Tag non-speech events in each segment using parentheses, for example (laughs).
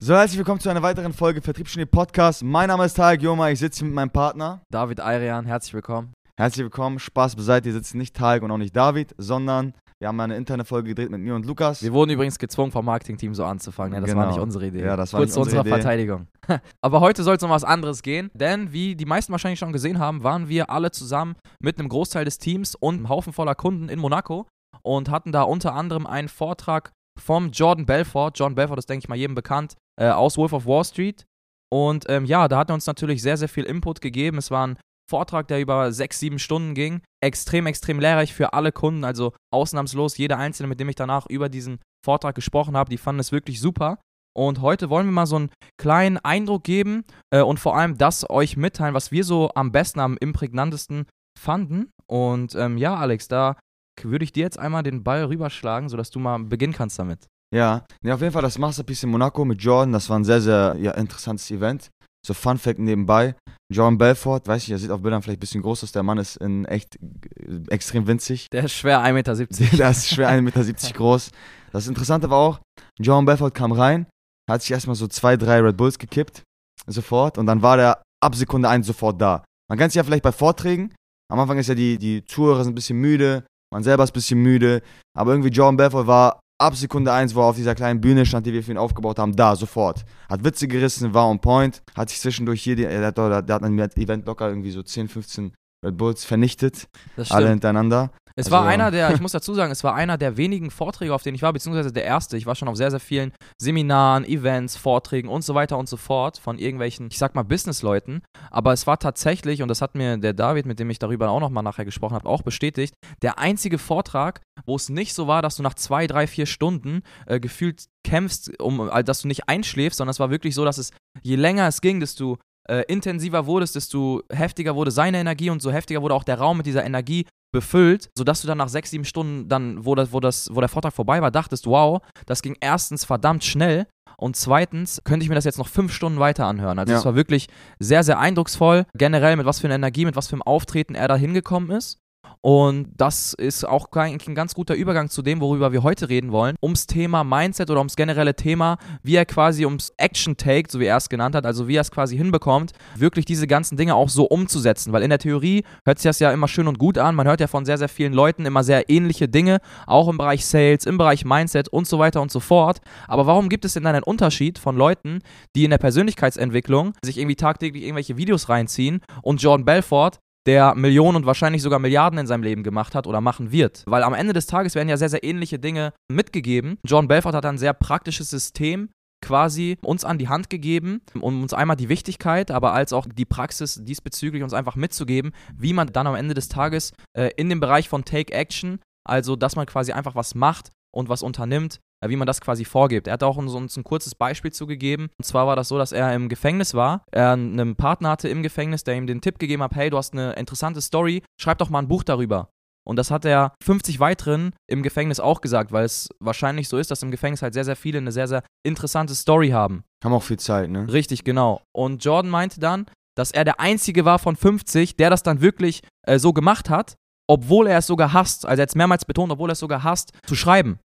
So, herzlich willkommen zu einer weiteren Folge Vertriebsgenie Podcast. Mein Name ist Tarek Joma, ich sitze hier mit meinem Partner. David Ayrian, herzlich willkommen. Herzlich willkommen, Spaß beiseite, hier sitzen nicht Tarek und auch nicht David, sondern wir haben eine interne Folge gedreht mit mir und Lukas. Wir wurden übrigens gezwungen vom Marketingteam so anzufangen, ne? das Genau. war nicht unsere Idee. Ja, das war Kurz zu unsere unserer Idee. Verteidigung. (laughs) Aber heute soll es um was anderes gehen, denn wie die meisten wahrscheinlich schon gesehen haben, waren wir alle zusammen mit einem Großteil des Teams und einem Haufen voller Kunden in Monaco und hatten da unter anderem einen Vortrag vom Jordan Belfort. John Belfort ist, denke ich mal, jedem bekannt, äh, aus Wolf of Wall Street. Und ähm, ja, da hat er uns natürlich sehr, sehr viel Input gegeben. Es war ein Vortrag, der über sechs, sieben Stunden ging. Extrem, extrem lehrreich für alle Kunden. Also ausnahmslos jeder Einzelne, mit dem ich danach über diesen Vortrag gesprochen habe, die fanden es wirklich super. Und heute wollen wir mal so einen kleinen Eindruck geben äh, und vor allem das euch mitteilen, was wir so am besten, am imprägnantesten fanden. Und ähm, ja, Alex, da würde ich dir jetzt einmal den Ball rüberschlagen, sodass du mal beginnen kannst damit. Ja, nee, auf jeden Fall das Masterpiece in Monaco mit Jordan, das war ein sehr, sehr ja, interessantes Event. So Fun Fact nebenbei, Jordan Belfort, weiß ich, er sieht auf Bildern vielleicht ein bisschen groß aus, der Mann ist in echt äh, extrem winzig. Der ist schwer 1,70 Meter. (laughs) Der ist schwer 1,70 Meter (laughs) groß. Das Interessante war auch, Jordan Belfort kam rein, hat sich erstmal so zwei, drei Red Bulls gekippt, sofort, und dann war der ab Sekunde 1 sofort da. Man kennt es ja vielleicht bei Vorträgen, am Anfang ist ja die, die Zuhörer sind ein bisschen müde, man selber ist ein bisschen müde, aber irgendwie Jordan Belfort war ab Sekunde 1, wo er auf dieser kleinen Bühne stand, die wir für ihn aufgebaut haben, da, sofort. Hat Witze gerissen, war on point, hat sich zwischendurch hier, der, hat, der, hat im Event locker irgendwie so 10, 15 Red Bulls vernichtet, alle hintereinander. Es Also- war einer der, (laughs) ich muss dazu sagen, es war einer der wenigen Vorträge, auf denen ich war, beziehungsweise der erste. Ich war schon auf sehr, sehr vielen Seminaren, Events, Vorträgen und so weiter und so fort von irgendwelchen, ich sag mal, Businessleuten. Aber es war tatsächlich, und das hat mir der David, mit dem ich darüber auch nochmal nachher gesprochen habe, auch bestätigt, der einzige Vortrag, wo es nicht so war, dass du nach zwei, drei, vier Stunden äh, gefühlt kämpfst, um, äh, dass du nicht einschläfst, sondern es war wirklich so, dass es, je länger es ging, desto äh, intensiver wurdest, desto heftiger wurde seine Energie und so heftiger wurde auch der Raum mit dieser Energie befüllt, sodass du dann nach sechs, sieben Stunden, dann, wo, das, wo, das, wo der Vortrag vorbei war, dachtest, wow, das ging erstens verdammt schnell und zweitens könnte ich mir das jetzt noch fünf Stunden weiter anhören. Also Ja. es war wirklich sehr, sehr eindrucksvoll, generell mit was für einer Energie, mit was für einem Auftreten er da hingekommen ist. Und das ist auch eigentlich ein ganz guter Übergang zu dem, worüber wir heute reden wollen. Ums Thema Mindset oder ums generelle Thema, wie er quasi ums Action Take, so wie er es genannt hat, also wie er es quasi hinbekommt, wirklich diese ganzen Dinge auch so umzusetzen. Weil in der Theorie hört sich das ja immer schön und gut an. Man hört ja von sehr, sehr vielen Leuten immer sehr ähnliche Dinge, auch im Bereich Sales, im Bereich Mindset und so weiter und so fort. Aber warum gibt es denn dann einen Unterschied von Leuten, die in der Persönlichkeitsentwicklung sich irgendwie tagtäglich irgendwelche Videos reinziehen und Jordan Belfort, der Millionen und wahrscheinlich sogar Milliarden in seinem Leben gemacht hat oder machen wird. Weil am Ende des Tages werden ja sehr, sehr ähnliche Dinge mitgegeben. John Belfort hat ein sehr praktisches System quasi uns an die Hand gegeben, um uns einmal die Wichtigkeit, aber als auch die Praxis diesbezüglich uns einfach mitzugeben, wie man dann am Ende des Tages äh, in dem Bereich von Take Action, also dass man quasi einfach was macht und was unternimmt, wie man das quasi vorgibt. Er hat auch uns, uns ein kurzes Beispiel zugegeben. Und zwar war das so, dass er im Gefängnis war. Er einen Partner hatte im Gefängnis, der ihm den Tipp gegeben hat, hey, du hast eine interessante Story, schreib doch mal ein Buch darüber. Und das hat er 50 weiteren im Gefängnis auch gesagt, weil es wahrscheinlich so ist, dass im Gefängnis halt sehr, sehr viele eine sehr, sehr interessante Story haben. Haben auch viel Zeit, ne? Richtig, genau. Und Jordan meinte dann, dass er der Einzige war von 50, der das dann wirklich äh, so gemacht hat, obwohl er es sogar hasst, also er hat es mehrmals betont, obwohl er es sogar hasst, zu schreiben.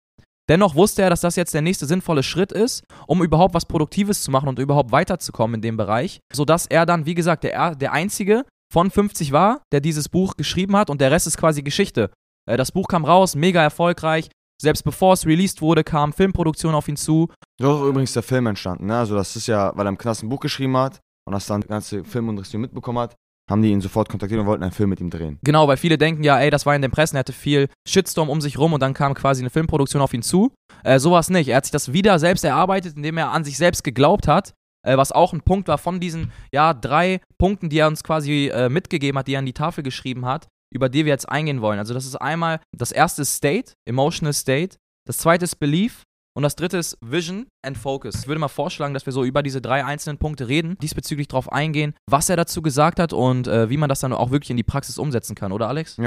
Dennoch wusste er, dass das jetzt der nächste sinnvolle Schritt ist, um überhaupt was Produktives zu machen und überhaupt weiterzukommen in dem Bereich, sodass er dann, wie gesagt, der, der Einzige von 50 war, der dieses Buch geschrieben hat und der Rest ist quasi Geschichte. Äh, das Buch kam raus, mega erfolgreich. Selbst bevor es released wurde, kam Filmproduktion auf ihn zu. So ist übrigens der Film entstanden, ne? Also das ist ja, weil er im Knast ein Buch geschrieben hat und das dann die ganze Filmindustrie mitbekommen hat, haben die ihn sofort kontaktiert und wollten einen Film mit ihm drehen. Genau, weil viele denken ja, ey, das war in den Pressen, er hatte viel Shitstorm um sich rum und dann kam quasi eine Filmproduktion auf ihn zu. Äh, sowas nicht. Er hat sich das wieder selbst erarbeitet, indem er an sich selbst geglaubt hat. Äh, was auch ein Punkt war von diesen, ja, drei Punkten, die er uns quasi äh, mitgegeben hat, die er an die Tafel geschrieben hat, über die wir jetzt eingehen wollen. Also das ist einmal, das erste State, Emotional State, das zweite ist Belief und das dritte ist Vision and Focus. Ich würde mal vorschlagen, dass wir so über diese drei einzelnen Punkte reden, diesbezüglich drauf eingehen, was er dazu gesagt hat und äh, wie man das dann auch wirklich in die Praxis umsetzen kann, oder Alex?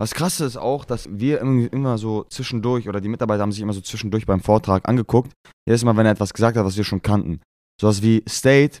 Was krass ist auch, dass wir immer so zwischendurch, oder die Mitarbeiter haben sich immer so zwischendurch beim Vortrag angeguckt, jedes Mal, wenn er etwas gesagt hat, was wir schon kannten. Sowas wie State,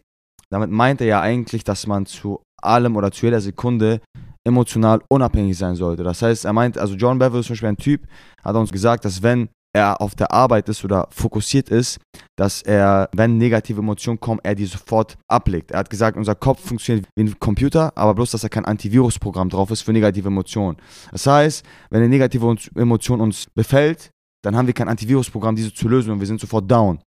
damit meint er ja eigentlich, dass man zu allem oder zu jeder Sekunde emotional unabhängig sein sollte. Das heißt, er meint, also John Beverly ist zum Beispiel ein Typ, hat uns gesagt, dass wenn er auf der Arbeit ist oder fokussiert ist, dass er, wenn negative Emotionen kommen, er die sofort ablegt. Er hat gesagt, unser Kopf funktioniert wie ein Computer, aber bloß, dass da kein Antivirusprogramm drauf ist für negative Emotionen. Das heißt, wenn eine negative Emotion uns befällt, dann haben wir kein Antivirusprogramm, diese zu lösen und wir sind sofort down.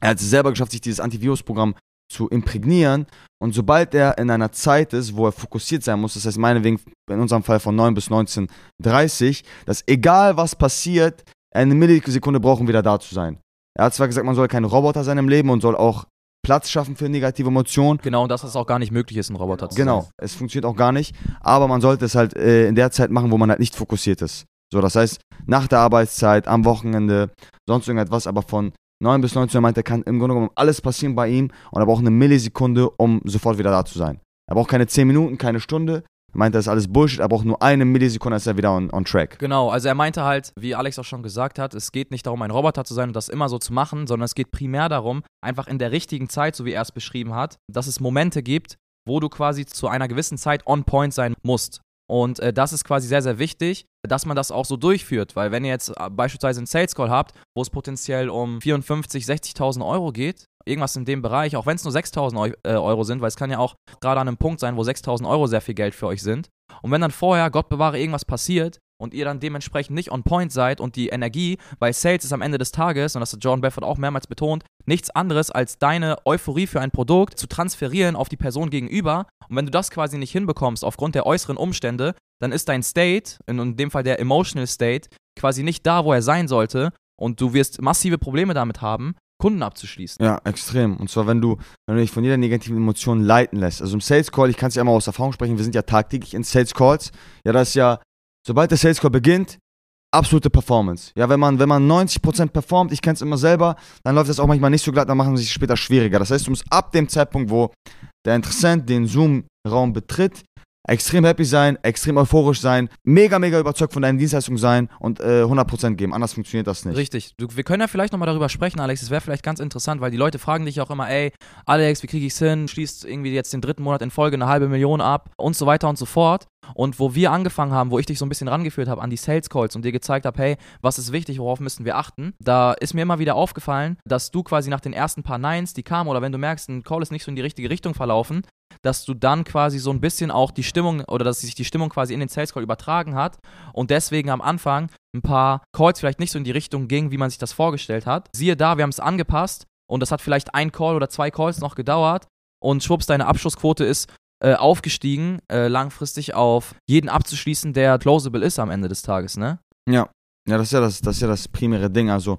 Er hat es selber geschafft, sich dieses Antivirusprogramm zu imprägnieren. Und sobald er in einer Zeit ist, wo er fokussiert sein muss, das heißt meinetwegen in unserem Fall von 9 bis 19.30, dass egal was passiert, eine Millisekunde braucht, um wieder da zu sein. Er hat zwar gesagt, man soll kein Roboter sein im Leben und soll auch Platz schaffen für negative Emotionen. Genau, und dass es auch gar nicht möglich ist, ein Roboter zu genau, sein. Genau, es funktioniert auch gar nicht. Aber man sollte es halt äh, in der Zeit machen, wo man halt nicht fokussiert ist. So, das heißt, nach der Arbeitszeit, am Wochenende, sonst irgendetwas, aber von 9 bis 19 Uhr meint er, kann im Grunde genommen alles passieren bei ihm und er braucht eine Millisekunde, um sofort wieder da zu sein. Er braucht keine 10 Minuten, keine Stunde. Er meinte, das ist alles Bullshit, er braucht nur eine Millisekunde, ist er wieder on, on track. Genau, also er meinte halt, wie Alex auch schon gesagt hat, es geht nicht darum, ein Roboter zu sein und das immer so zu machen, sondern es geht primär darum, einfach in der richtigen Zeit, so wie er es beschrieben hat, dass es Momente gibt, wo du quasi zu einer gewissen Zeit on point sein musst. Und äh, das ist quasi sehr, sehr wichtig, dass man das auch so durchführt, weil wenn ihr jetzt äh, beispielsweise einen Sales Call habt, wo es potenziell um 54, 60.000 Euro geht, irgendwas in dem Bereich, auch wenn es nur 6.000 äh, Euro sind, weil es kann ja auch gerade an einem Punkt sein, wo 6.000 Euro sehr viel Geld für euch sind. Und wenn dann vorher, Gott bewahre, irgendwas passiert und ihr dann dementsprechend nicht on point seid und die Energie, weil Sales ist am Ende des Tages, und das hat John Belfort auch mehrmals betont, nichts anderes als deine Euphorie für ein Produkt zu transferieren auf die Person gegenüber. Und wenn du das quasi nicht hinbekommst aufgrund der äußeren Umstände, dann ist dein State, in dem Fall der Emotional State, quasi nicht da, wo er sein sollte. Und du wirst massive Probleme damit haben, Kunden abzuschließen. Ja, extrem. Und zwar, wenn du, wenn du dich von jeder negativen Emotion leiten lässt. Also im Sales Call, ich kann es ja immer aus Erfahrung sprechen, wir sind ja tagtäglich in Sales Calls. Ja, das ist ja, sobald der Sales Call beginnt, absolute Performance. Ja, wenn man, wenn man 90% performt, ich kenne es immer selber, dann läuft das auch manchmal nicht so glatt, dann machen sie sich später schwieriger. Das heißt, du musst ab dem Zeitpunkt, wo der Interessent den Zoom-Raum betritt, extrem happy sein, extrem euphorisch sein, mega, mega überzeugt von deinen Dienstleistungen sein und äh, 100% geben. Anders funktioniert das nicht. Richtig. Du, wir können ja vielleicht nochmal darüber sprechen, Alex. Das wäre vielleicht ganz interessant, weil die Leute fragen dich auch immer, ey, Alex, wie kriege ich es hin? Schließt irgendwie jetzt den dritten Monat in Folge eine halbe Million ab und so weiter und so fort. Und wo wir angefangen haben, wo ich dich so ein bisschen rangeführt habe an die Sales Calls und dir gezeigt habe, hey, was ist wichtig, worauf müssen wir achten, da ist mir immer wieder aufgefallen, dass du quasi nach den ersten paar Nines, die kamen, oder wenn du merkst, ein Call ist nicht so in die richtige Richtung verlaufen, dass du dann quasi so ein bisschen auch die Stimmung oder dass sich die Stimmung quasi in den Sales Call übertragen hat und deswegen am Anfang ein paar Calls vielleicht nicht so in die Richtung ging, wie man sich das vorgestellt hat. Siehe da, wir haben es angepasst und das hat vielleicht ein Call oder zwei Calls noch gedauert und schwupps, deine Abschlussquote ist äh, aufgestiegen, äh, langfristig auf jeden abzuschließen, der closable ist am Ende des Tages, ne? Ja, ja, das ist ja das, das, ist ja das primäre Ding. Also,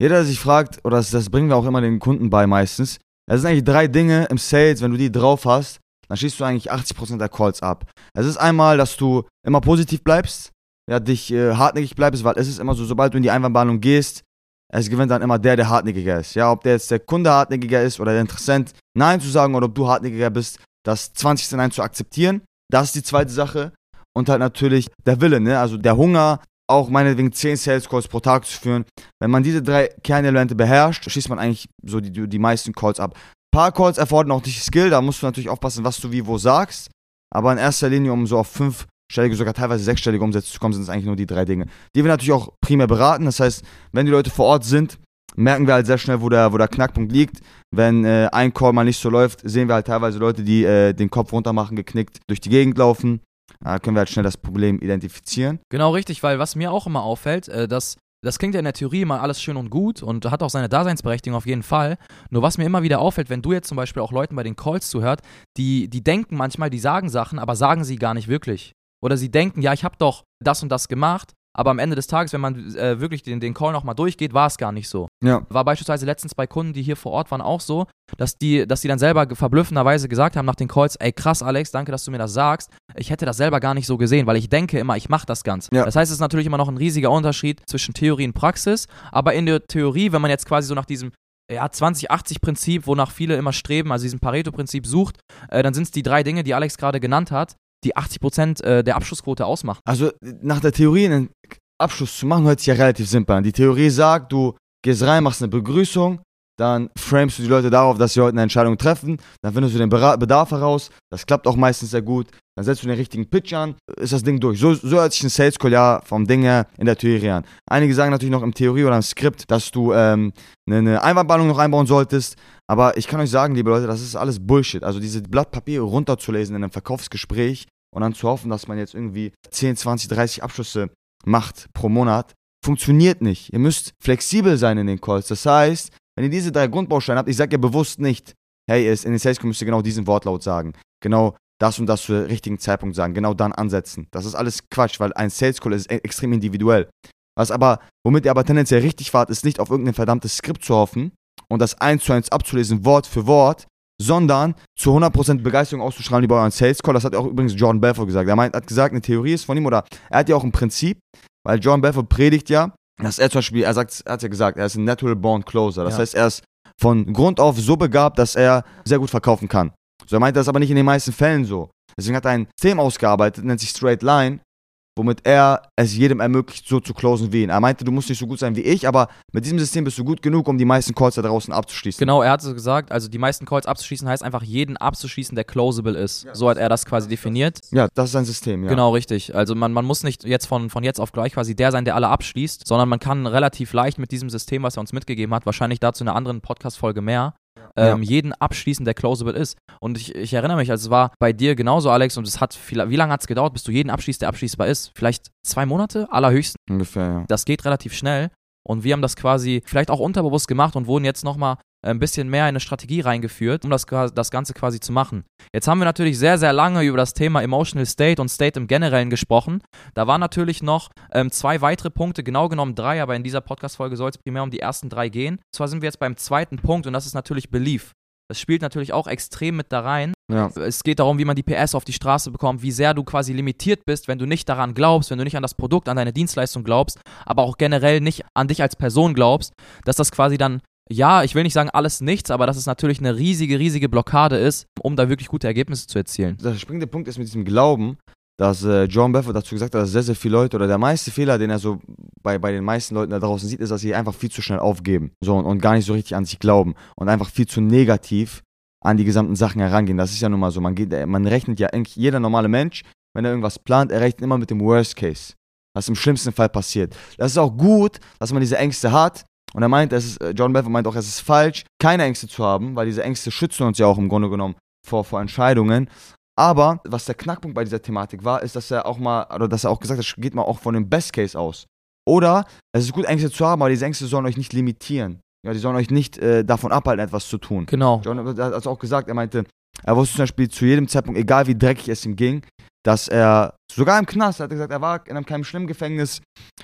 jeder, der sich fragt, oder das, das bringen wir auch immer den Kunden bei meistens, es sind eigentlich drei Dinge im Sales, wenn du die drauf hast, dann schießt du eigentlich 80% der Calls ab. Es ist einmal, dass du immer positiv bleibst, ja, dich äh, hartnäckig bleibst, weil es ist immer so, sobald du in die Einwandbehandlung gehst, es gewinnt dann immer der, der hartnäckiger ist. Ja, ob der jetzt der Kunde hartnäckiger ist oder der Interessent Nein zu sagen oder ob du hartnäckiger bist, das 20. Nein zu akzeptieren. Das ist die zweite Sache. Und halt natürlich der Wille, ne? Also der Hunger, auch meinetwegen 10 Sales Calls pro Tag zu führen. Wenn man diese drei Kernelemente beherrscht, schießt man eigentlich so die, die meisten Calls ab. Ein paar Calls erfordern auch nicht Skill, da musst du natürlich aufpassen, was du wie wo sagst. Aber in erster Linie, um so auf fünfstellige, sogar teilweise sechsstellige Umsätze zu kommen, sind es eigentlich nur die drei Dinge. Die wir natürlich auch primär beraten. Das heißt, wenn die Leute vor Ort sind, merken wir halt sehr schnell, wo der, wo der Knackpunkt liegt. Wenn äh, ein Call mal nicht so läuft, sehen wir halt teilweise Leute, die äh, den Kopf runter machen, geknickt durch die Gegend laufen. Da können wir halt schnell das Problem identifizieren. Genau richtig, weil was mir auch immer auffällt, äh, dass das klingt ja in der Theorie immer alles schön und gut und hat auch seine Daseinsberechtigung auf jeden Fall. Nur was mir immer wieder auffällt, wenn du jetzt zum Beispiel auch Leuten bei den Calls zuhört, die, die denken manchmal, die sagen Sachen, aber sagen sie gar nicht wirklich. Oder sie denken, ja, ich habe doch das und das gemacht, aber am Ende des Tages, wenn man äh, wirklich den, den Call nochmal durchgeht, war es gar nicht so. Ja. War beispielsweise letztens bei Kunden, die hier vor Ort waren, auch so, dass die, dass die dann selber verblüffenderweise gesagt haben nach den Calls, ey krass Alex, danke, dass du mir das sagst. Ich hätte das selber gar nicht so gesehen, weil ich denke immer, ich mache das Ganze. Ja. Das heißt, es ist natürlich immer noch ein riesiger Unterschied zwischen Theorie und Praxis, aber in der Theorie, wenn man jetzt quasi so nach diesem ja, 20-80-Prinzip, wonach viele immer streben, also diesem Pareto-Prinzip sucht, äh, dann sind es die drei Dinge, die Alex gerade genannt hat, die 80% äh, der Abschlussquote ausmachen. Also nach der Theorie einen Abschluss zu machen, hört sich ja relativ simpel an. Die Theorie sagt, du gehst rein, machst eine Begrüßung, dann framest du die Leute darauf, dass sie heute eine Entscheidung treffen, dann findest du den Bedarf heraus, das klappt auch meistens sehr gut, dann setzt du den richtigen Pitch an, ist das Ding durch. So, so hört sich ein Sales Call ja vom Ding her in der Theorie an. Einige sagen natürlich noch im Theorie oder im Skript, dass du ähm, eine, eine Einwandballung noch einbauen solltest, aber ich kann euch sagen, liebe Leute, das ist alles Bullshit. Also diese Blatt Papier runterzulesen in einem Verkaufsgespräch und dann zu hoffen, dass man jetzt irgendwie 10, 20, 30 Abschlüsse macht pro Monat, funktioniert nicht. Ihr müsst flexibel sein in den Calls. Das heißt, wenn ihr diese drei Grundbausteine habt, ich sage ja bewusst nicht, hey, in den Sales Call müsst ihr genau diesen Wortlaut sagen. Genau das und das zu richtigen Zeitpunkt sagen. Genau dann ansetzen. Das ist alles Quatsch, weil ein Sales Call ist e- extrem individuell. Was aber, womit ihr aber tendenziell richtig fahrt, ist nicht auf irgendein verdammtes Skript zu hoffen und das eins zu eins abzulesen, Wort für Wort, sondern zu 100% Begeisterung auszustrahlen über euren Sales Call. Das hat auch übrigens Jordan Belfort gesagt. Er meint, hat gesagt, eine Theorie ist von ihm oder er hat ja auch ein Prinzip, weil Jordan Belfort predigt ja, dass er zum Beispiel, er sagt, er hat ja gesagt, er ist ein natural born closer. Das Ja. heißt, er ist von Grund auf so begabt, dass er sehr gut verkaufen kann. So, er meint das aber nicht in den meisten Fällen so. Deswegen hat er ein System ausgearbeitet, nennt sich Straight Line, womit er es jedem ermöglicht, so zu closen wie ihn. Er meinte, du musst nicht so gut sein wie ich, aber mit diesem System bist du gut genug, um die meisten Calls da draußen abzuschließen. Genau, er hat so gesagt, also die meisten Calls abzuschließen heißt einfach jeden abzuschließen, der closable ist. So hat er das quasi definiert. Ja, das ist sein System, ja. Genau, richtig. Also man, man muss nicht jetzt von, von jetzt auf gleich quasi der sein, der alle abschließt, sondern man kann relativ leicht mit diesem System, was er uns mitgegeben hat, wahrscheinlich dazu in einer anderen Podcast-Folge mehr, ähm, jeden abschließen, der closable ist. Und ich, ich erinnere mich, also es war bei dir genauso, Alex, und es hat viel, wie lange hat es gedauert, bis du jeden abschließt, der abschließbar ist? Vielleicht zwei Monate, allerhöchstens. Ungefähr, ja. Das geht relativ schnell. Und wir haben das quasi vielleicht auch unterbewusst gemacht und wurden jetzt nochmal ein bisschen mehr in eine Strategie reingeführt, um das, das Ganze quasi zu machen. Jetzt haben wir natürlich sehr, sehr lange über das Thema Emotional State und State im Generellen gesprochen. Da waren natürlich noch ähm, zwei weitere Punkte, genau genommen drei, aber in dieser Podcast-Folge soll es primär um die ersten drei gehen. Zwar sind wir jetzt beim zweiten Punkt und das ist natürlich Belief. Das spielt natürlich auch extrem mit da rein. ja. Es geht darum, wie man die PS auf die Straße bekommt, wie sehr du quasi limitiert bist, wenn du nicht daran glaubst, wenn du nicht an das Produkt, an deine Dienstleistung glaubst, aber auch generell nicht an dich als Person glaubst, dass das quasi dann, ja, ich will nicht sagen alles nichts, aber dass es natürlich eine riesige, riesige Blockade ist, um da wirklich gute Ergebnisse zu erzielen. Der springende Punkt ist mit diesem Glauben, dass äh, John Belfort dazu gesagt hat, dass sehr, sehr viele Leute oder der meiste Fehler, den er so bei, bei den meisten Leuten da draußen sieht, ist, dass sie einfach viel zu schnell aufgeben so, und, und gar nicht so richtig an sich glauben und einfach viel zu negativ an die gesamten Sachen herangehen. Das ist ja nun mal so. Man, geht, äh, man rechnet ja eigentlich, jeder normale Mensch, wenn er irgendwas plant, er rechnet immer mit dem Worst Case, was im schlimmsten Fall passiert. Das ist auch gut, dass man diese Ängste hat. Und er meint, es ist, äh, John Belfort meint auch, es ist falsch, keine Ängste zu haben, weil diese Ängste schützen uns ja auch im Grunde genommen vor, vor Entscheidungen. Aber was der Knackpunkt bei dieser Thematik war, ist, dass er auch mal, oder dass er auch gesagt hat, geht mal auch von dem Best Case aus. Oder es ist gut, Ängste zu haben, aber diese Ängste sollen euch nicht limitieren. Ja, die sollen euch nicht äh, davon abhalten, etwas zu tun. Genau. John hat also auch gesagt, er meinte, er wusste zum Beispiel zu jedem Zeitpunkt, egal wie dreckig es ihm ging, dass er, sogar im Knast, er hat gesagt, er war in einem keinem schlimmen Gefängnis,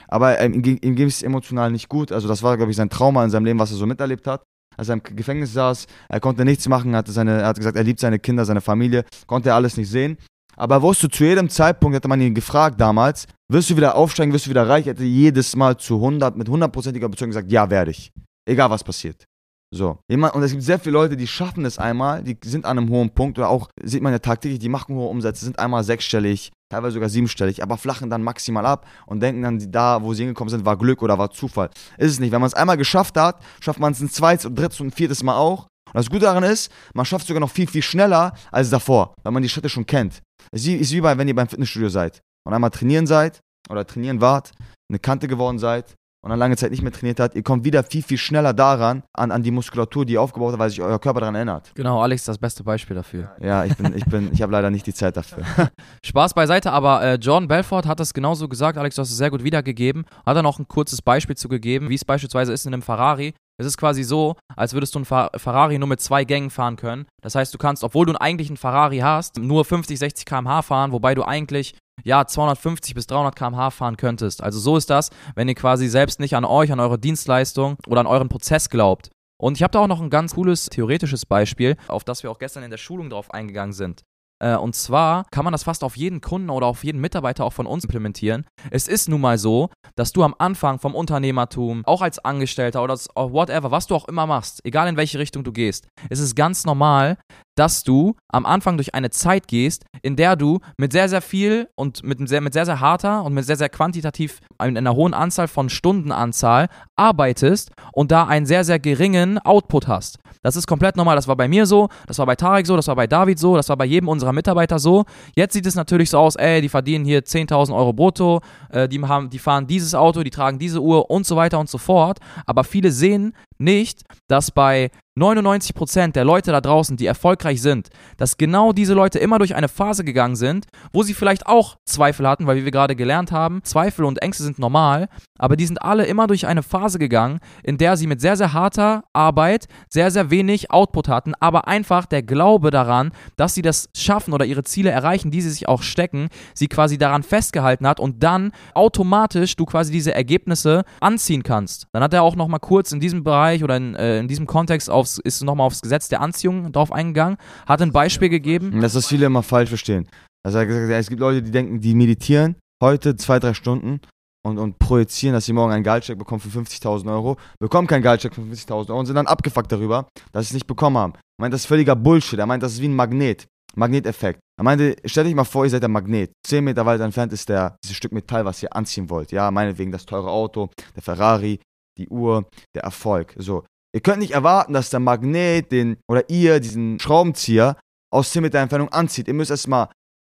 aber ihm, ging- ihm ging es emotional nicht gut. Also das war, glaube ich, sein Trauma in seinem Leben, was er so miterlebt hat. Als er im Gefängnis saß, er konnte nichts machen, hatte seine, er hat gesagt, er liebt seine Kinder, seine Familie, konnte er alles nicht sehen. Aber er wusste zu jedem Zeitpunkt, hätte man ihn gefragt damals, wirst du wieder aufsteigen, wirst du wieder reich, er hätte jedes Mal zu 100, mit hundertprozentiger Überzeugung gesagt, ja, werde ich. Egal was passiert. So. Und es gibt sehr viele Leute, die schaffen es einmal, die sind an einem hohen Punkt oder auch, sieht man ja tagtäglich, die machen hohe Umsätze, sind einmal sechsstellig, teilweise sogar siebenstellig, aber flachen dann maximal ab und denken dann, da, wo sie hingekommen sind, war Glück oder war Zufall. Ist es nicht. Wenn man es einmal geschafft hat, schafft man es ein zweites und drittes und viertes Mal auch. Und das Gute daran ist, man schafft es sogar noch viel, viel schneller als davor, weil man die Schritte schon kennt. Es ist wie bei, wenn ihr beim Fitnessstudio seid und einmal trainieren seid oder trainieren wart, eine Kante geworden seid und dann lange Zeit nicht mehr trainiert hat, ihr kommt wieder viel, viel schneller daran, an, an die Muskulatur, die ihr aufgebaut habt, weil sich euer Körper daran erinnert. Genau, Alex ist das beste Beispiel dafür. Ja, ich bin, ich bin, ich habe leider nicht die Zeit dafür. (laughs) Spaß beiseite, aber äh, Jordan Belfort hat das genauso gesagt, Alex, du hast es sehr gut wiedergegeben, hat er noch ein kurzes Beispiel zu gegeben, wie es beispielsweise ist in einem Ferrari. Es ist quasi so, als würdest du einen Fer Ferrari nur mit zwei Gängen fahren können. Das heißt, du kannst, obwohl du eigentlich einen Ferrari hast, nur 50, 60 km/h fahren, wobei du eigentlich ja 250 bis 300 km/h fahren könntest. Also so ist das, wenn ihr quasi selbst nicht an euch, an eure Dienstleistung oder an euren Prozess glaubt. Und ich habe da auch noch ein ganz cooles theoretisches Beispiel, auf das wir auch gestern in der Schulung drauf eingegangen sind. Äh, und zwar kann man das fast auf jeden Kunden oder auf jeden Mitarbeiter auch von uns implementieren. Es ist nun mal so, dass du am Anfang vom Unternehmertum, auch als Angestellter oder whatever, was du auch immer machst, egal in welche Richtung du gehst, es ist ganz normal, dass du am Anfang durch eine Zeit gehst, in der du mit sehr, sehr viel und mit sehr, mit sehr, sehr harter und mit sehr, sehr quantitativ in einer hohen Anzahl von Stundenanzahl arbeitest und da einen sehr, sehr geringen Output hast. Das ist komplett normal. Das war bei mir so, das war bei Tarek so, das war bei David so, das war bei jedem unserer Mitarbeiter so. Jetzt sieht es natürlich so aus, ey, die verdienen hier 10.000 Euro brutto, äh, die, haben, die fahren dieses Auto, die tragen diese Uhr und so weiter und so fort. Aber viele sehen nicht, dass bei 99% der Leute da draußen, die erfolgreich sind, dass genau diese Leute immer durch eine Phase gegangen sind, wo sie vielleicht auch Zweifel hatten, weil wie wir gerade gelernt haben, Zweifel und Ängste sind normal, aber die sind alle immer durch eine Phase gegangen, in der sie mit sehr, sehr harter Arbeit sehr, sehr wenig Output hatten, aber einfach der Glaube daran, dass sie das schaffen oder ihre Ziele erreichen, die sie sich auch stecken, sie quasi daran festgehalten hat und dann automatisch du quasi diese Ergebnisse anziehen kannst. Dann hat er auch nochmal kurz in diesem Bereich oder in, äh, in diesem Kontext aufs, ist nochmal aufs Gesetz der Anziehung drauf eingegangen, hat ein Beispiel gegeben. Das ist viele immer falsch verstehen. Also er hat gesagt, es gibt Leute, die denken, die meditieren heute zwei, drei Stunden und, und projizieren, dass sie morgen einen Gehaltscheck bekommen für 50.000 Euro, bekommen keinen Gehaltscheck für 50.000 Euro und sind dann abgefuckt darüber, dass sie es nicht bekommen haben. Er meint, das ist völliger Bullshit. Er meint, das ist wie ein Magnet. Magneteffekt. Er meinte, stell dich mal vor, ihr seid der Magnet. Zehn Meter weit entfernt ist der, dieses Stück Metall, was ihr anziehen wollt. Ja, meinetwegen das teure Auto, der Ferrari, die Uhr, der Erfolg. So. Ihr könnt nicht erwarten, dass der Magnet den, oder ihr diesen Schraubenzieher aus 10 Meter Entfernung anzieht. Ihr müsst erstmal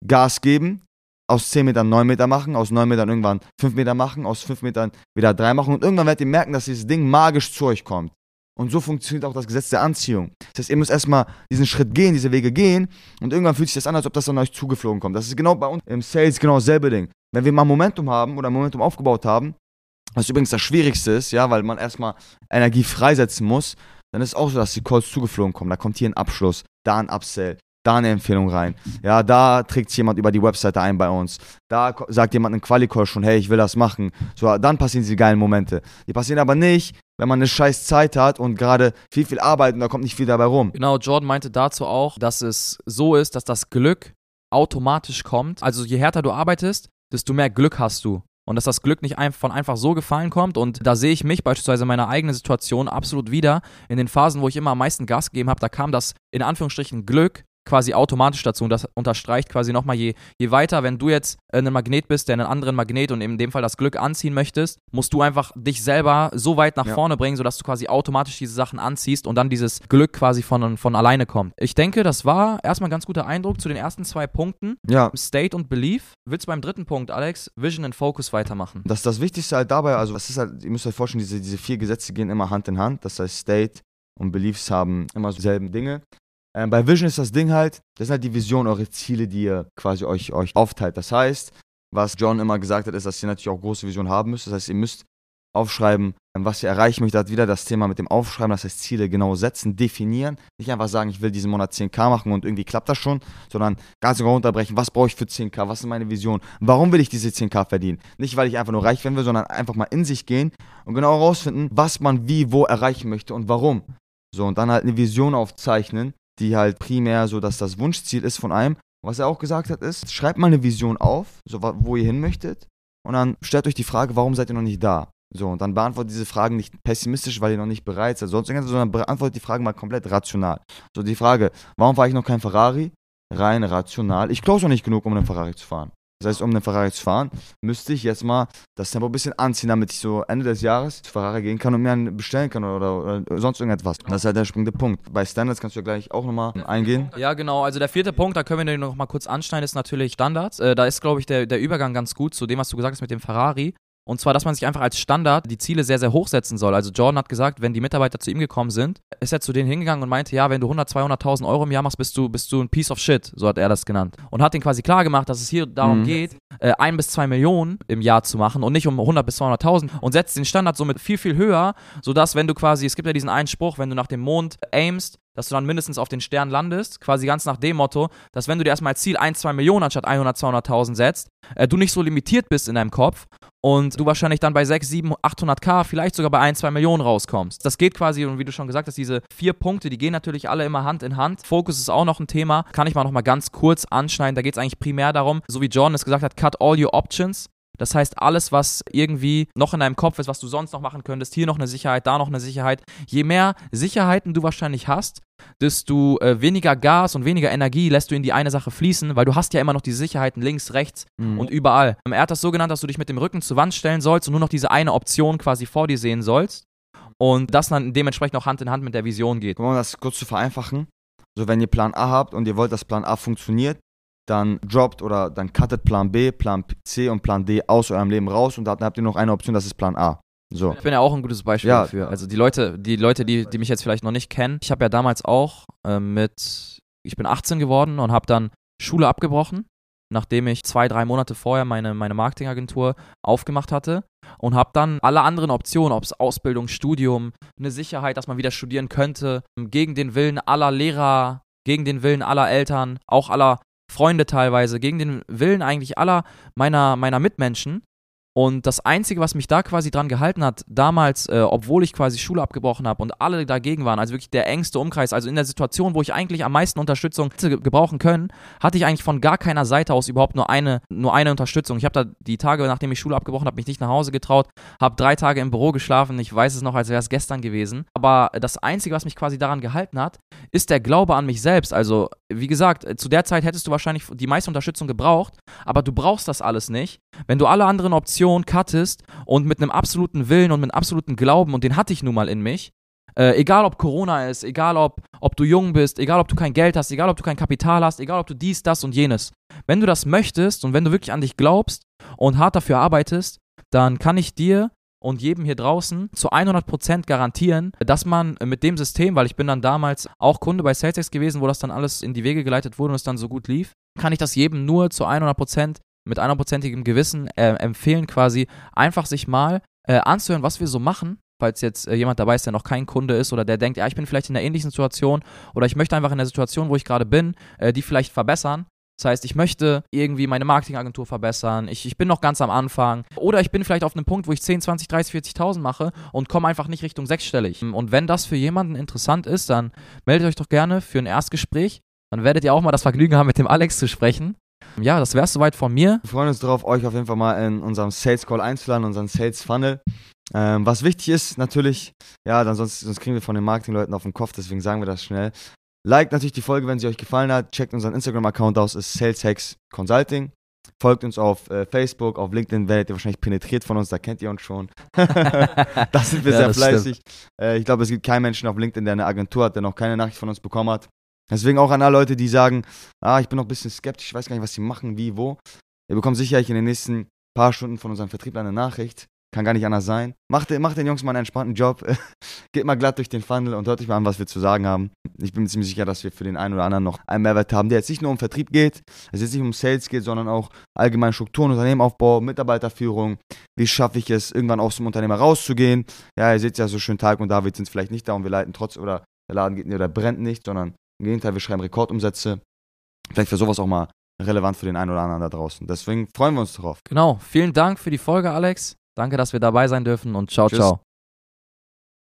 Gas geben, aus 10 Metern 9 Meter machen, aus 9 Metern irgendwann 5 Meter machen, aus 5 Metern wieder 3 machen und irgendwann werdet ihr merken, dass dieses Ding magisch zu euch kommt. Und so funktioniert auch das Gesetz der Anziehung. Das heißt, ihr müsst erstmal diesen Schritt gehen, diese Wege gehen und irgendwann fühlt sich das an, als ob das an euch zugeflogen kommt. Das ist genau bei uns im Sales genau dasselbe Ding. Wenn wir mal Momentum haben oder Momentum aufgebaut haben, was übrigens das Schwierigste ist, ja, weil man erstmal Energie freisetzen muss, dann ist auch so, dass die Calls zugeflogen kommen. Da kommt hier ein Abschluss, da ein Upsell, da eine Empfehlung rein. Ja, da trägt jemand über die Webseite ein bei uns. Da sagt jemand in Quali-Call schon, hey, ich will das machen. So, dann passieren diese geilen Momente. Die passieren aber nicht, wenn man eine scheiß Zeit hat und gerade viel, viel arbeitet und da kommt nicht viel dabei rum. Genau, Jordan meinte dazu auch, dass es so ist, dass das Glück automatisch kommt. Also je härter du arbeitest, desto mehr Glück hast du und dass das Glück nicht von einfach so gefallen kommt. Und da sehe ich mich beispielsweise in meiner eigenen Situation absolut wieder. In den Phasen, wo ich immer am meisten Gas gegeben habe, da kam das in Anführungsstrichen Glück quasi automatisch dazu. Und das unterstreicht quasi nochmal, je, je weiter, wenn du jetzt ein Magnet bist, der einen anderen Magnet und in dem Fall das Glück anziehen möchtest, musst du einfach dich selber so weit nach ja. vorne bringen, sodass du quasi automatisch diese Sachen anziehst und dann dieses Glück quasi von, von alleine kommt. Ich denke, das war erstmal ein ganz guter Eindruck zu den ersten zwei Punkten. Ja. State und Belief. Willst du beim dritten Punkt, Alex, Vision and Focus weitermachen? Das ist das Wichtigste halt dabei, also es ist halt, ihr müsst euch vorstellen, diese, diese vier Gesetze gehen immer Hand in Hand. Das heißt, State und Beliefs haben immer dieselben Dinge. Ähm, bei Vision ist das Ding halt, das sind halt die Vision, eure Ziele, die ihr quasi euch, euch aufteilt. Das heißt, was John immer gesagt hat, ist, dass ihr natürlich auch große Visionen haben müsst. Das heißt, ihr müsst aufschreiben, ähm, was ihr erreichen möchtet. Hat wieder das Thema mit dem Aufschreiben, das heißt Ziele genau setzen, definieren. Nicht einfach sagen, ich will diesen Monat 10k machen und irgendwie klappt das schon, sondern ganz genau runterbrechen, was brauche ich für 10k, was ist meine Vision, warum will ich diese 10k verdienen. Nicht, weil ich einfach nur reich werden will, sondern einfach mal in sich gehen und genau herausfinden, was man wie, wo erreichen möchte und warum. So, und dann halt eine Vision aufzeichnen, die halt primär so, dass das Wunschziel ist von einem. Was er auch gesagt hat, ist, schreibt mal eine Vision auf, so wo ihr hin möchtet, und dann stellt euch die Frage, warum seid ihr noch nicht da? So, und dann beantwortet diese Fragen nicht pessimistisch, weil ihr noch nicht bereit seid, sonst irgendwas, sondern beantwortet die Fragen mal komplett rational. So, die Frage, warum fahre ich noch kein Ferrari? Rein rational. Ich glaube noch nicht genug, um einen Ferrari zu fahren. Das heißt, um einen Ferrari zu fahren, müsste ich jetzt mal das Tempo ein bisschen anziehen, damit ich so Ende des Jahres zu Ferrari gehen kann und mir einen bestellen kann oder, oder sonst irgendetwas. Das ist halt der springende Punkt. Bei Standards kannst du ja gleich auch nochmal eingehen. Ja, genau. Also der vierte Punkt, da können wir den noch mal kurz anschneiden, ist natürlich Standards. Äh, da ist, glaube ich, der, der Übergang ganz gut zu dem, was du gesagt hast mit dem Ferrari. Und zwar, dass man sich einfach als Standard die Ziele sehr, sehr hoch setzen soll. Also Jordan hat gesagt, wenn die Mitarbeiter zu ihm gekommen sind, ist er zu denen hingegangen und meinte, ja, wenn du 100, 200.000 Euro im Jahr machst, bist du, bist du ein Piece of Shit, so hat er das genannt. Und hat ihn quasi klar gemacht, dass es hier darum mhm. geht, äh, ein bis zwei Millionen im Jahr zu machen und nicht um 100 bis 200.000 und setzt den Standard somit viel, viel höher, sodass wenn du quasi, es gibt ja diesen einen Spruch, wenn du nach dem Mond aimst, dass du dann mindestens auf den Stern landest, quasi ganz nach dem Motto, dass wenn du dir erstmal als Ziel 1, 2 Millionen anstatt 100, 200.000 setzt, äh, du nicht so limitiert bist in deinem Kopf und du wahrscheinlich dann bei 6, 7, 800k, vielleicht sogar bei 1, 2 Millionen rauskommst. Das geht quasi, und wie du schon gesagt hast, diese vier Punkte, die gehen natürlich alle immer Hand in Hand. Fokus ist auch noch ein Thema, kann ich mal noch mal ganz kurz anschneiden. Da geht es eigentlich primär darum, so wie John es gesagt hat, cut all your options. Das heißt, alles, was irgendwie noch in deinem Kopf ist, was du sonst noch machen könntest, hier noch eine Sicherheit, da noch eine Sicherheit. Je mehr Sicherheiten du wahrscheinlich hast, desto äh, weniger Gas und weniger Energie lässt du in die eine Sache fließen, weil du hast ja immer noch die Sicherheiten links, rechts Mhm. und überall. Er hat das so genannt, dass du dich mit dem Rücken zur Wand stellen sollst und nur noch diese eine Option quasi vor dir sehen sollst. Und das dann dementsprechend auch Hand in Hand mit der Vision geht. Um das kurz zu vereinfachen, so wenn ihr Plan A habt und ihr wollt, dass Plan A funktioniert, dann droppt oder dann cuttet Plan B, Plan C und Plan D aus eurem Leben raus und dann habt ihr noch eine Option, das ist Plan A. So. Ich bin ja auch ein gutes Beispiel Ja. dafür. Also die Leute, die Leute, die, die mich jetzt vielleicht noch nicht kennen, ich habe ja damals auch äh, mit, ich bin 18 geworden und habe dann Schule abgebrochen, nachdem ich zwei, drei Monate vorher meine, meine Marketingagentur aufgemacht hatte und habe dann alle anderen Optionen, ob es Ausbildung, Studium, eine Sicherheit, dass man wieder studieren könnte, gegen den Willen aller Lehrer, gegen den Willen aller Eltern, auch aller Freunde teilweise, gegen den Willen eigentlich aller meiner, meiner Mitmenschen. Und das Einzige, was mich da quasi dran gehalten hat, damals, äh, obwohl ich quasi Schule abgebrochen habe und alle dagegen waren, also wirklich der engste Umkreis, also in der Situation, wo ich eigentlich am meisten Unterstützung hätte ge- gebrauchen können, hatte ich eigentlich von gar keiner Seite aus überhaupt nur eine, nur eine Unterstützung. Ich habe da die Tage, nachdem ich Schule abgebrochen habe, mich nicht nach Hause getraut, habe drei Tage im Büro geschlafen. Ich weiß es noch, als wäre es gestern gewesen. Aber das Einzige, was mich quasi daran gehalten hat, ist der Glaube an mich selbst. Also, wie gesagt, äh, zu der Zeit hättest du wahrscheinlich die meiste Unterstützung gebraucht, aber du brauchst das alles nicht. Wenn du alle anderen Optionen cuttest und mit einem absoluten Willen und mit einem absoluten Glauben, und den hatte ich nun mal in mich, äh, egal ob Corona ist, egal ob, ob du jung bist, egal ob du kein Geld hast, egal ob du kein Kapital hast, egal ob du dies, das und jenes. Wenn du das möchtest und wenn du wirklich an dich glaubst und hart dafür arbeitest, dann kann ich dir und jedem hier draußen zu 100% garantieren, dass man mit dem System, weil ich bin dann damals auch Kunde bei SalesX gewesen, wo das dann alles in die Wege geleitet wurde und es dann so gut lief, kann ich das jedem nur zu 100% mit 100%igem Gewissen äh, empfehlen, quasi einfach sich mal äh, anzuhören, was wir so machen. Falls jetzt äh, jemand dabei ist, der noch kein Kunde ist oder der denkt, ja, ich bin vielleicht in einer ähnlichen Situation oder ich möchte einfach in der Situation, wo ich gerade bin, äh, die vielleicht verbessern. Das heißt, ich möchte irgendwie meine Marketingagentur verbessern. Ich, ich bin noch ganz am Anfang. Oder ich bin vielleicht auf einem Punkt, wo ich 10, 20, 30, 40.000 mache und komme einfach nicht Richtung sechsstellig. Und wenn das für jemanden interessant ist, dann meldet euch doch gerne für ein Erstgespräch. Dann werdet ihr auch mal das Vergnügen haben, mit dem Alex zu sprechen. Ja, das wäre soweit von mir. Wir freuen uns darauf, euch auf jeden Fall mal in unserem Sales Call einzuladen, unseren Sales Funnel. Ähm, was wichtig ist, natürlich, ja, dann sonst, sonst kriegen wir von den Marketingleuten auf den Kopf, deswegen sagen wir das schnell. Liked natürlich die Folge, wenn sie euch gefallen hat. Checkt unseren Instagram-Account aus, ist Sales Hacks Consulting. Folgt uns auf äh, Facebook, auf LinkedIn werdet ihr wahrscheinlich penetriert von uns, da kennt ihr uns schon. (laughs) da sind wir Ja, sehr fleißig. Äh, ich glaube, es gibt keinen Menschen auf LinkedIn, der eine Agentur hat, der noch keine Nachricht von uns bekommen hat. Deswegen auch an alle Leute, die sagen, ah, ich bin noch ein bisschen skeptisch, ich weiß gar nicht, was sie machen, wie, wo. Ihr bekommt sicherlich in den nächsten paar Stunden von unserem Vertriebler eine Nachricht. Kann gar nicht anders sein. Macht, macht den Jungs mal einen entspannten Job. (laughs) Geht mal glatt durch den Funnel und hört euch mal an, was wir zu sagen haben. Ich bin mir ziemlich sicher, dass wir für den einen oder anderen noch einen Mehrwert haben, der jetzt nicht nur um Vertrieb geht, es jetzt nicht um Sales geht, sondern auch allgemein Strukturen, Unternehmenaufbau, Mitarbeiterführung. Wie schaffe ich es, irgendwann aus dem Unternehmer rauszugehen? Ja, ihr seht ja so schön, Tag und David sind vielleicht nicht da und wir leiten trotz oder der Laden geht oder brennt nicht, sondern im Gegenteil, wir schreiben Rekordumsätze. Vielleicht wäre sowas auch mal relevant für den einen oder anderen da draußen. Deswegen freuen wir uns darauf. Genau. Vielen Dank für die Folge, Alex. Danke, dass wir dabei sein dürfen und ciao, Tschüss. ciao.